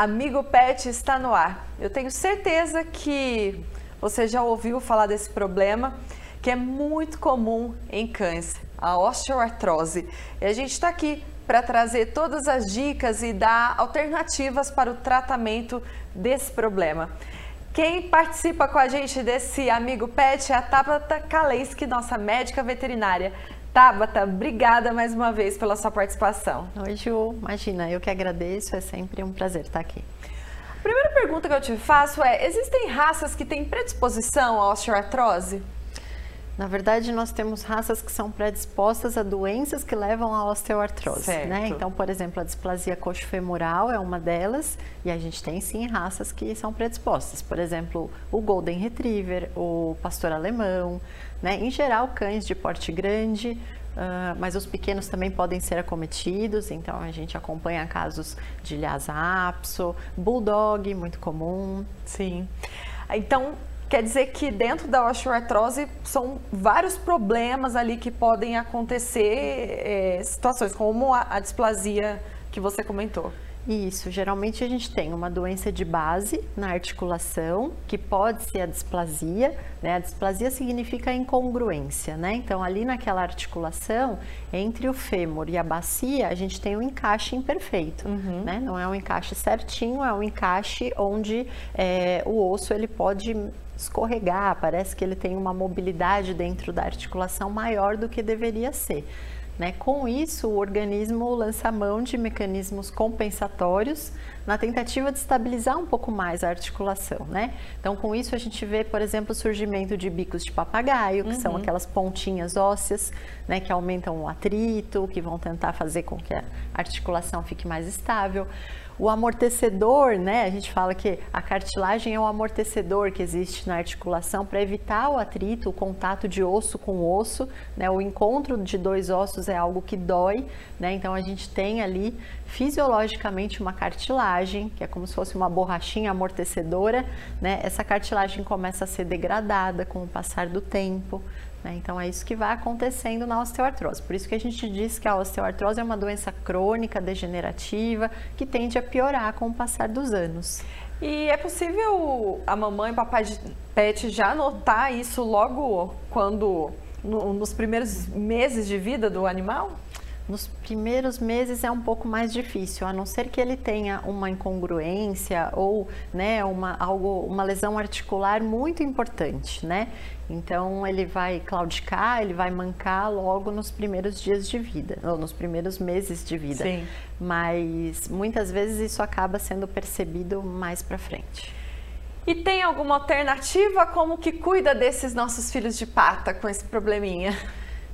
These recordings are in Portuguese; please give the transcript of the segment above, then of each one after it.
Amigo Pet está no ar. Eu tenho certeza que você já ouviu falar desse problema, que é muito comum em cães, a osteoartrose. E a gente está aqui para trazer todas as dicas e dar alternativas para o tratamento desse problema. Quem participa com a gente desse Amigo Pet é a Tabata Kalensky, nossa médica veterinária. Tabata, obrigada mais uma vez pela sua participação. Oi, Ju. Imagina, eu que agradeço, é sempre um prazer estar aqui. A primeira pergunta que eu te faço é: existem raças que têm predisposição à osteoartrose? Na verdade, nós temos raças que são predispostas a doenças que levam à osteoartrose, né? Então, por exemplo, a displasia coxofemoral é uma delas e a gente tem sim raças que são predispostas. Por exemplo, o Golden Retriever, o Pastor Alemão, né? Em geral, cães de porte grande, Uh, mas os pequenos também podem ser acometidos, então a gente acompanha casos de Lhasa apso, bulldog, muito comum. Sim. Então, quer dizer que dentro da osteoartrose são vários problemas ali que podem acontecer, é, situações como a, a displasia que você comentou. Isso, geralmente a gente tem uma doença de base na articulação, que pode ser a displasia, né? A displasia significa incongruência, né? Então, ali naquela articulação, entre o fêmur e a bacia, a gente tem um encaixe imperfeito, uhum. né? Não é um encaixe certinho, é um encaixe onde é, o osso ele pode escorregar, parece que ele tem uma mobilidade dentro da articulação maior do que deveria ser. Né? Com isso, o organismo lança mão de mecanismos compensatórios na tentativa de estabilizar um pouco mais a articulação. Né? Então, com isso, a gente vê, por exemplo, o surgimento de bicos de papagaio, que uhum. são aquelas pontinhas ósseas né, que aumentam o atrito, que vão tentar fazer com que a articulação fique mais estável. O amortecedor, né? A gente fala que a cartilagem é o amortecedor que existe na articulação para evitar o atrito, o contato de osso com osso, né? O encontro de dois ossos é algo que dói, né? Então a gente tem ali fisiologicamente uma cartilagem, que é como se fosse uma borrachinha amortecedora, né? Essa cartilagem começa a ser degradada com o passar do tempo, né? Então é isso que vai acontecendo na osteoartrose. Por isso que a gente diz que a osteoartrose é uma doença crônica, degenerativa, que tende a piorar com o passar dos anos. E é possível a mamãe e papai de pet já notar isso logo quando no, nos primeiros meses de vida do animal? Nos primeiros meses é um pouco mais difícil, a não ser que ele tenha uma incongruência ou né, uma, algo, uma lesão articular muito importante, né? Então ele vai claudicar, ele vai mancar logo nos primeiros dias de vida, ou nos primeiros meses de vida. Sim. Mas muitas vezes isso acaba sendo percebido mais para frente. E tem alguma alternativa como que cuida desses nossos filhos de pata com esse probleminha?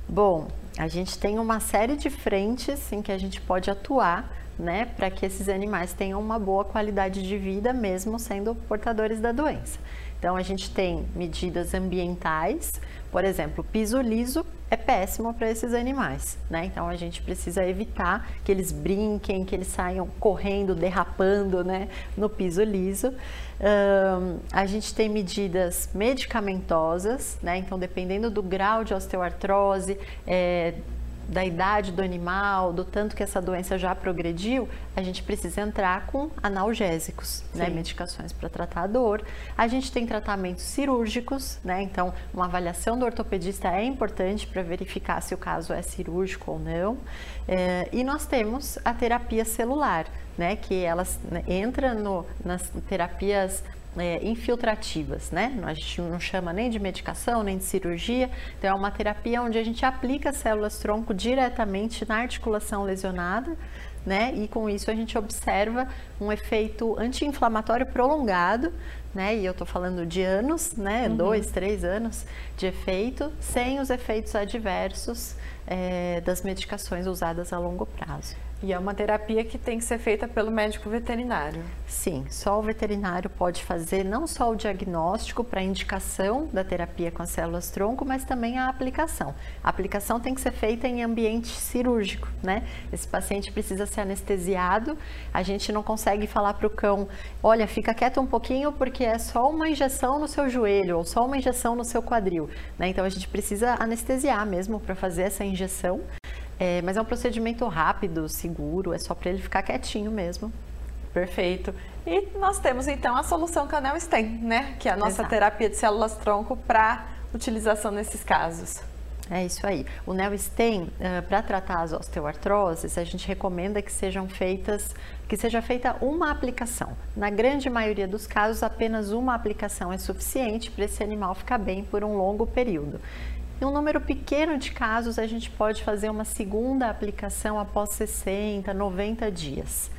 Bom, a gente tem uma série de frentes em que a gente pode atuar, né, para que esses animais tenham uma boa qualidade de vida, mesmo sendo portadores da doença. Então, a gente tem medidas ambientais, por exemplo, piso liso é péssimo para esses animais, né? Então, a gente precisa evitar que eles brinquem, que eles saiam correndo, derrapando, né, no piso liso. Um, a gente tem medidas medicamentosas, né? Então, dependendo do grau de osteoartrose, é, da idade do animal, do tanto que essa doença já progrediu, a gente precisa entrar com analgésicos, né, medicações para tratar a dor. A gente tem tratamentos cirúrgicos, né? Então, uma avaliação do ortopedista é importante para verificar se o caso é cirúrgico ou não. É, e nós temos a terapia celular, né? Que elas né, entra no, nas terapias é, infiltrativas, né? A gente não chama nem de medicação, nem de cirurgia, então é uma terapia onde a gente aplica células tronco diretamente na articulação lesionada, né? E com isso a gente observa um efeito anti-inflamatório prolongado, né? E eu estou falando de anos, né? Uhum. Dois, três anos de efeito, sem os efeitos adversos é, das medicações usadas a longo prazo. E é uma terapia que tem que ser feita pelo médico veterinário. Sim, só o veterinário pode fazer não só o diagnóstico para indicação da terapia com as células tronco, mas também a aplicação. A aplicação tem que ser feita em ambiente cirúrgico, né? Esse paciente precisa ser anestesiado. A gente não consegue falar para o cão, olha, fica quieto um pouquinho porque é só uma injeção no seu joelho ou só uma injeção no seu quadril, né? Então a gente precisa anestesiar mesmo para fazer essa injeção. É, mas é um procedimento rápido, seguro, é só para ele ficar quietinho mesmo. Perfeito. E nós temos então a solução Canel Stem, né? Que é a nossa Exato. terapia de células tronco para utilização nesses casos. É isso aí. O Neostem, uh, para tratar as osteoartroses, a gente recomenda que sejam feitas, que seja feita uma aplicação. Na grande maioria dos casos, apenas uma aplicação é suficiente para esse animal ficar bem por um longo período. Em um número pequeno de casos, a gente pode fazer uma segunda aplicação após 60, 90 dias.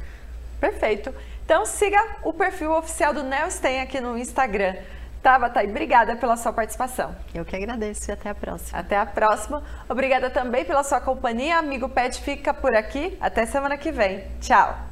Perfeito. Então siga o perfil oficial do Neostem aqui no Instagram. Tabata, e obrigada pela sua participação. Eu que agradeço e até a próxima. Até a próxima. Obrigada também pela sua companhia. Amigo Pet fica por aqui. Até semana que vem. Tchau.